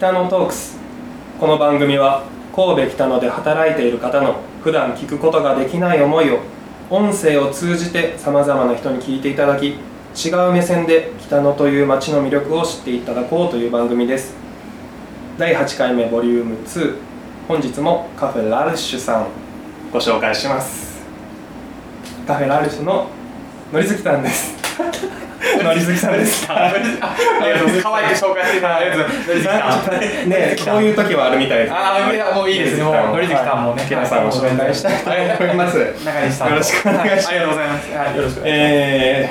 北野トークス。この番組は神戸北野で働いている方の普段聞くことができない思いを音声を通じてさまざまな人に聞いていただき違う目線で北野という街の魅力を知っていただこうという番組です。第8回目ボリューム2本日もカフェラルシュさんご紹介します。カフェラルシュののりずきさんです。のりずきさんですありがとうございます。可愛く紹介していただいて、のりずきさん。ねこういう時はあるみたいですああ、いやもういいですね。もう、のりずきさんもね。皆さんを紹介したいと思います中西さんと。よろしくお願いしますはありがとうございます。はい、よろしくお願いしえ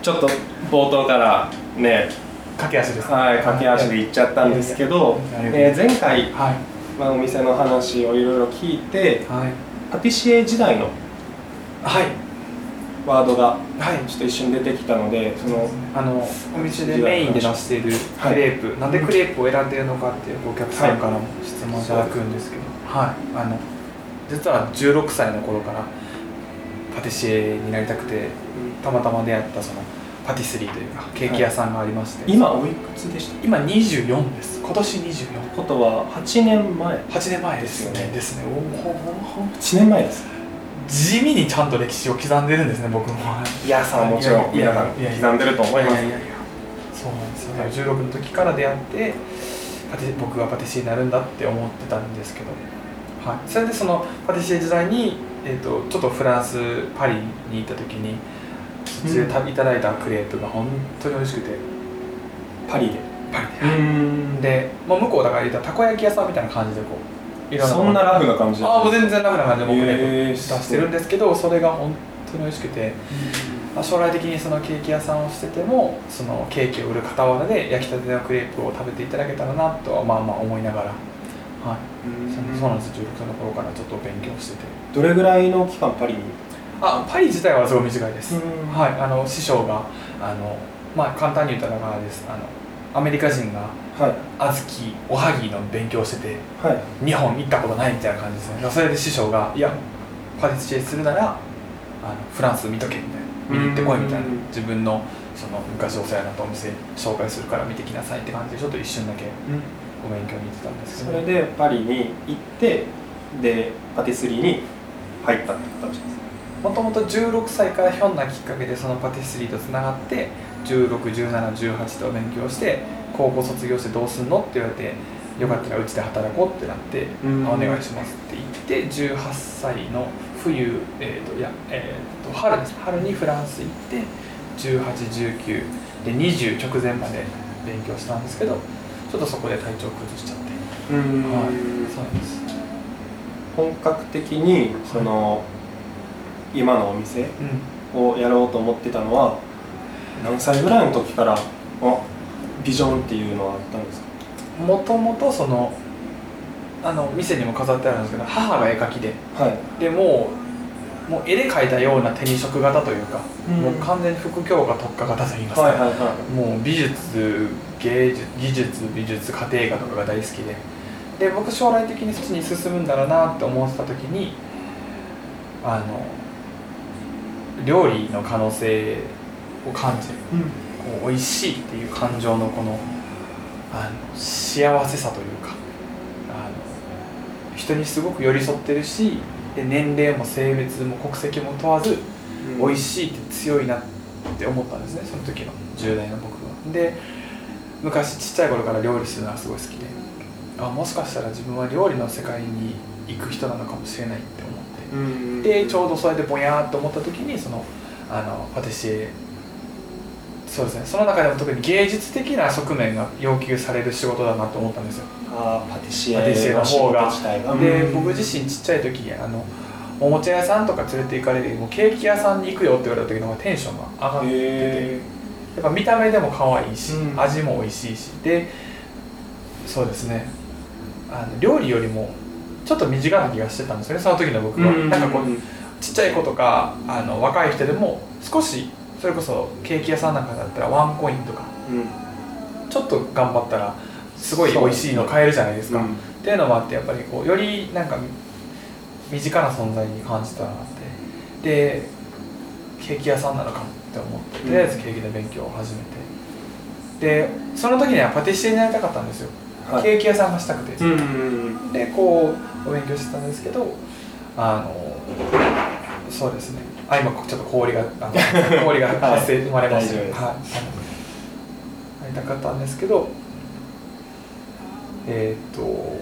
ー、ちょっと冒頭からね。駆け足ですね。はい駆け足で行っちゃったんですけど、えー前回、はい。まあ、お店の話をいろいろ聞いてはい。パティシエ時代のはい。ワードがはい。ちょっと一瞬出てきたのでそのあのお店でメインで出しているクレープ、なんでクレープを選んでいるのかっていうお客さんからも質問いただくんですけど、はい、あの実は16歳の頃からパティシエになりたくてたまたま出会ったそのパティスリーというかケーキ屋さんがありまして、今おいくつでした？今24です。今年24ことは8年前。8年前ですよね。でですね。おおお8年前です地味にちゃんと歴史を刻んでるんですね僕も。いやさんもちろんいや皆さん刻んでると思います。そうなんですよ、16の時から出会ってパティ僕がパティシエになるんだって思ってたんですけど、はい、それでそのパティシエ時代に、えー、とちょっとフランスパリに行った時にそっちで食べいただいたクレープが本当に美味しくて。パリで。パリで、ん。で、まあ、向こうだから言ったらたこ焼き屋さんみたいな感じでこうそんなラフな感じああもう全然ラフな感じで僕クレー。出してるんですけどそれが本当に美味しくて。まあ将来的にそのケーキ屋さんをしててもそのケーキを売る傍らで焼きたてのクレープを食べていただけたらなとはまあまあ思いながら、はい、そそうなんです16歳の頃からちょっと勉強してて。どれぐらいの期間パリに？あパリ自体はすごい短いです、うん。はい。あの師匠があのまあ簡単に言ったらあれです。あのアメリカ人がはい。小豆おはぎの勉強しててはい。日本行ったことないみたいな感じですね。それで師匠が「いやパティシエするならあのフランス見とけ」みたいな。見に行ってこいみたいな。うん。自分のその昔お世話になったお店紹介するから見てきなさいって感じでちょっと一瞬だけお勉強に行ってたんですけど。それでパリに行ってでパティスリーに入ったって形ですもともと16歳からひょんなきっかけでそのパティスリーとつながって161718と勉強して高校卒業してどうすんのって言われてよかったらうちで働こうってなってうん。お願いしますって言って18歳の冬、えーといやえー、と春です。春にフランス行って1819で20直前まで勉強したんですけどちょっとそこで体調崩しちゃって。うん。はいそうなんです。本格的にその今のお店うん。をやろうと思ってたのは何歳ぐらいの時からあビジョンっていうのはあったんですか？もともとそのあの店にも飾ってあるんですけど母が絵描きで。はい。でもうもう絵で描いたような手に職型というか、うん。もう完全に副教科特化型といいますか、はいはいはもう美術芸術技術美術家庭科とかが大好きで。で僕将来的にそっちに進むんだろうなって思ってた時にあの料理の可能性を感じる。いうん。こう美味しいっていう感情のこのあの幸せさというかあの人にすごく寄り添ってるしで年齢も性別も国籍も問わず美味しいって強いなって思ったんですねその時の10代の僕は。で昔ちっちゃい頃から料理するのがすごい好きであもしかしたら自分は料理の世界に行く人なのかもしれないって思でちょうどそれでぼやーっと思った時にそのあのパティシエそうですね。その中でも特に芸術的な側面が要求される仕事だなと思ったんですよ。あーパティシエパティシエの方が。でうん。僕自身ちっちゃい時あのおもちゃ屋さんとか連れて行かれるもケーキ屋さんに行くよって言われた時の方がテンションが上がってて。へやっぱ見た目でも可愛いし、うん。味も美味しいし。でそうですね。あの料理よりもちょっと身近な気がしてたんですよねその時の僕は、うん。なんかこうちっちゃい子とかあの若い人でも少しそれこそケーキ屋さんなんかだったらワンコインとかうん。ちょっと頑張ったらすごい美味しいの買えるじゃないですか、うん。っていうのもあってやっぱりこうよりなんか身近な存在に感じたなって。でケーキ屋さんなのかもって思ってとりあえずケーキの勉強を始めて。でその時にはパティシエになりたかったんですよ。はいケーキ屋さんがしたくて、でこうお勉強してたんですけどあのそうですね。あ今ちょっと氷があの 氷が発生生まれました、はい、あのやりたかったんですけどえーっと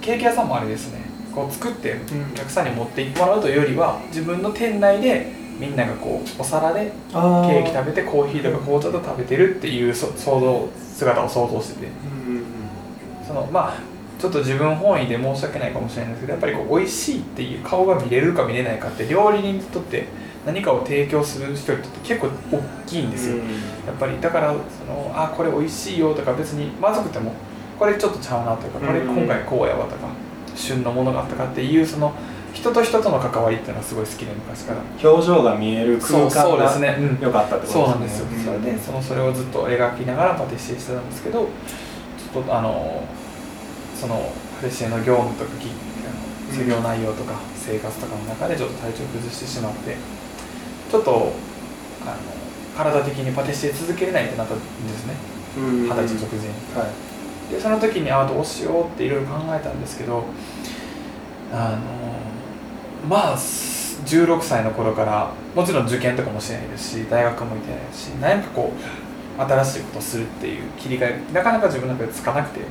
ケーキ屋さんもあれですねこう作ってうんお客さんに持って行ってもらうというよりは自分の店内でみんながこうお皿であケーキ食べてコーヒーとか紅茶と食べてるっていうそ想像姿を想像しててうんうんそのまあちょっと自分本位で申し訳ないかもしれないですけどやっぱりこう美味しいっていう顔が見れるか見れないかって料理人にとって何かを提供する人にとって結構大きいんですよ、やっぱりだからそのあこれ美味しいよとか別にまずくてもこれちょっとちゃうなとかこれうん今回こうやわとか旬のものがあったかっていうその人と人との関わりっていうのはすごい好きで昔から。表情が見える空間がですね、うん。良かったってことそうなんですよ、ねそれでそのそれをずっと描きながらパティシエしてたんですけどちょっとあのそのパティシエの業務とか授業内容とか生活とかの中でちょっと体調崩してしまってちょっとあの体的にパティシエ続けれないってなったんですね。うん。二十歳直前に。はい。でその時にあどうしようっていろいろ考えたんですけどあのまあ16歳の頃からもちろん受験とかもしてないですし大学も行ってないし何かこう新しいことをするっていう切り替えなかなか自分の中でつかなくて。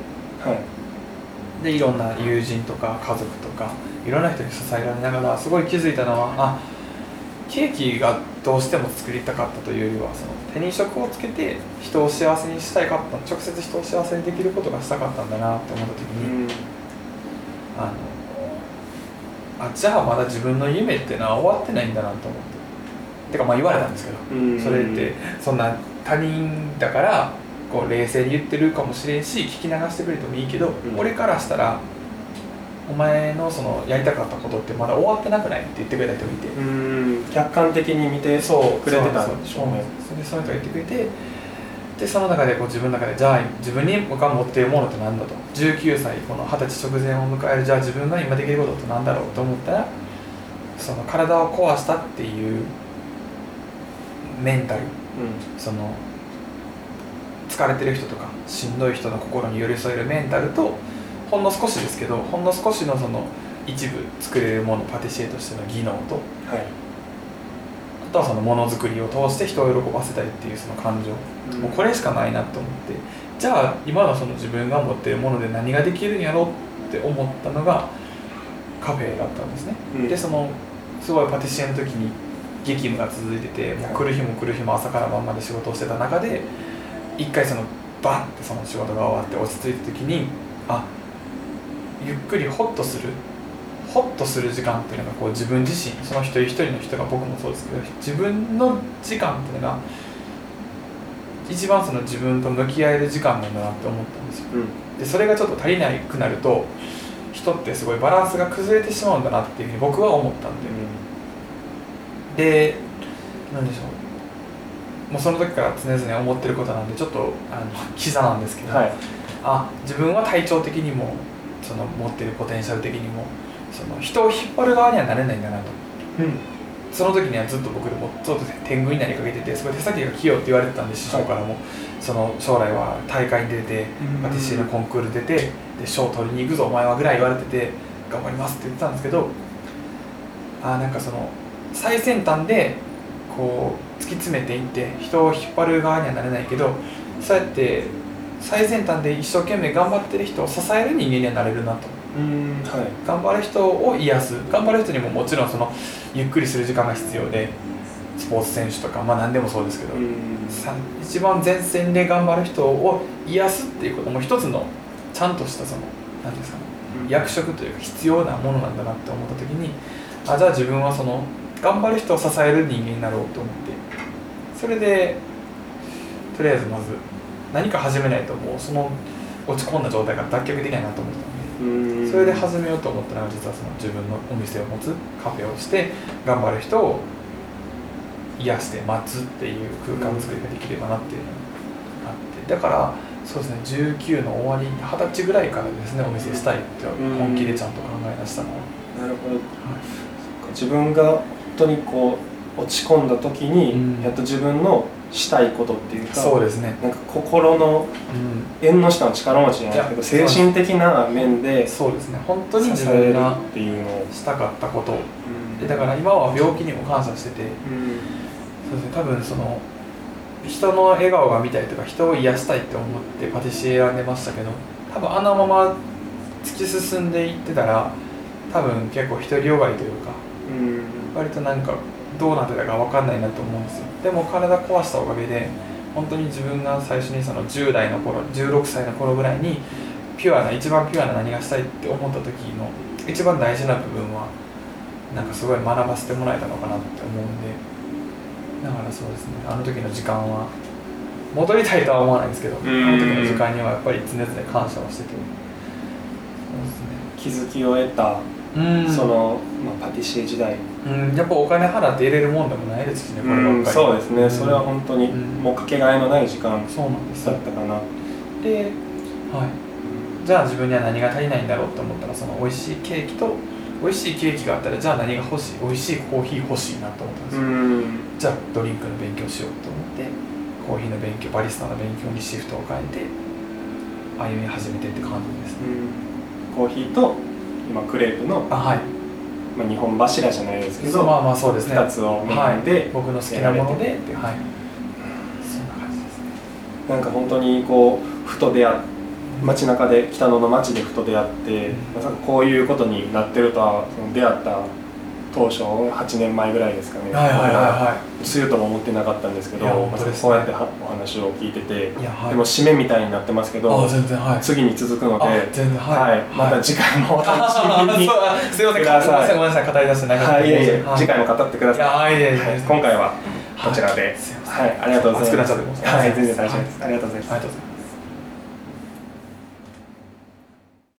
はいでいろんな友人とか家族とかいろんな人に支えられながらすごい気づいたのはあケーキがどうしても作りたかったというよりはその手に職をつけて人を幸せにしたいかった直接人を幸せにできることがしたかったんだなって思った時に、うん。あのあじゃあまだ自分の夢っていうのは終わってないんだなと思って。てかまあ言われたんですけど、うん。それってそんな他人だからこう冷静に言ってるかもしれんし聞き流してくれてもいいけど、ん。俺からしたらお前のそのやりたかったことってまだ終わってなくないって言ってくれた人がいて、うん客観的に見てそうくれてたんでしょうね。それでその人が言ってくれてでその中でこう自分の中でじゃあ自分に僕が持っているものって何だと。19歳この二十歳直前を迎えるじゃあ自分が今できることって何だろうと思ったらその体を壊したっていうメンタル。その疲れてる人とかしんどい人の心に寄り添えるメンタルとほんの少しですけどほんの少しのその一部作れるものパティシエとしての技能とうんはい。あとはそのものづくりを通して人を喜ばせたいっていうその感情、もうこれしかないなと思ってじゃあ今のその自分が持っているもので何ができるんやろうって思ったのがカフェだったんですね、うん。でそのすごいパティシエの時に激務が続いててもう来る日も来る日も朝から晩まで仕事をしてた中で一回そのバンってその仕事が終わって落ち着いた時にあゆっくりホッとするホッとする時間っていうのがこう自分自身その一人一人の人が僕もそうですけど自分の時間っていうのが一番その自分と向き合える時間なんだなって思ったんですよ。うん。でそれがちょっと足りなくなると人ってすごいバランスが崩れてしまうんだなっていうふうに僕は思ったんで、でなんでしょうもうその時から常々思ってることなんでちょっとあの キザなんですけど、はい。あ自分は体調的にもその持ってるポテンシャル的にもその人を引っ張る側にはなれないんだなと。うん。その時にはずっと僕でもちょっと天狗になりかけててすごい手先が器用って言われてたんで師匠からも、その将来は大会に出てパティシエのコンクール出てで賞取りに行くぞお前はぐらい言われてて頑張りますって言ってたんですけどあーなんかその最先端でこう突き詰めていって人を引っ張る側にはなれないけどそうやって最先端で一生懸命頑張ってる人を支える人間にはなれるなと。うんはい。頑張る人を癒す。頑張る人にももちろんそのゆっくりする時間が必要でスポーツ選手とかまあ何でもそうですけど、一番前線で頑張る人を癒すっていうことも一つのちゃんとしたその何ですかね役職というか必要なものなんだなって思った時にあじゃあ自分はその頑張る人を支える人間になろうと思ってそれでとりあえずまず何か始めないともうその落ち込んだ状態から脱却できないなと思ったんでうん。それで始めようと思ったのが実はその自分のお店を持つカフェをして頑張る人を癒して待つっていう空間作りができればなっていうのがあって。だからそうですね19の終わり二十歳ぐらいからですねお店したいって本気でちゃんと考え出したのは、なるほど。自分が本当にこう落ち込んだ時に、うん。やっと自分のしたいことっていうかそうですね。なんか心のうん。縁の下の力持ちじゃないけどい精や神的な面で支そうですね。本当に自分がっていうのを、したかったこと。うん。でだから今は病気にも感謝してて。うん。そうですね。多分その人の笑顔が見たいとか人を癒したいって思ってパティシエ選んでましたけど多分あのまま突き進んでいってたら多分結構独りよがりというかうん割となんかどうなってたか分かんないなと思うんですよ。でも体壊したおかげで本当に自分が最初にその10代の頃16歳の頃ぐらいにピュアな一番ピュアな何がしたいって思った時の一番大事な部分はなんかすごい学ばせてもらえたのかなって思うんでだからそうですね。あの時の時間は戻りたいとは思わないんですけどあの時の時間にはやっぱり常々感謝をしてて。気づきを得た、そうですねうん。その、まあ、パティシエ時代、うんやっぱお金払って入れるもんでもないですしねこればっかり。うんそうですね、ん。それは本当にうん。もうかけがえのない時間そうなんですよ。だったかな、で、はい、じゃあ自分には何が足りないんだろうと思ったらその美味しいケーキと美味しいケーキがあったらじゃあ何が欲しい美味しいコーヒー欲しいなと思ったんですよ、ん。じゃあドリンクの勉強しようと思ってコーヒーの勉強バリスタの勉強にシフトを変えて歩み始めてって感じですね。コーヒーと今クレープの、あはいまあ、日本柱じゃないですけど、まあまあそうですね。2つをメインで、僕の好きなものでってはいそんな感じですね。なんか本当にこうふと出会っ街中で北野の街でふと出会って、まさかこういうことになってるとはその出会った当初8年前ぐらいですかね、はいはいはいはするとも思ってなかったんですけどね。こうやってはお話を聞いてて、はい。でも締めみたいになってますけあどはい。次に続くので、はい。はい。また次回もお楽しみに、すいませんごめんなさい語り出して長くてはい、いえいえ、はい。次回も語ってくだい。さい。今回はこちらで、はい。ありがとうございます。はい、全然大丈夫です。ありがとうございます。ありがとうございます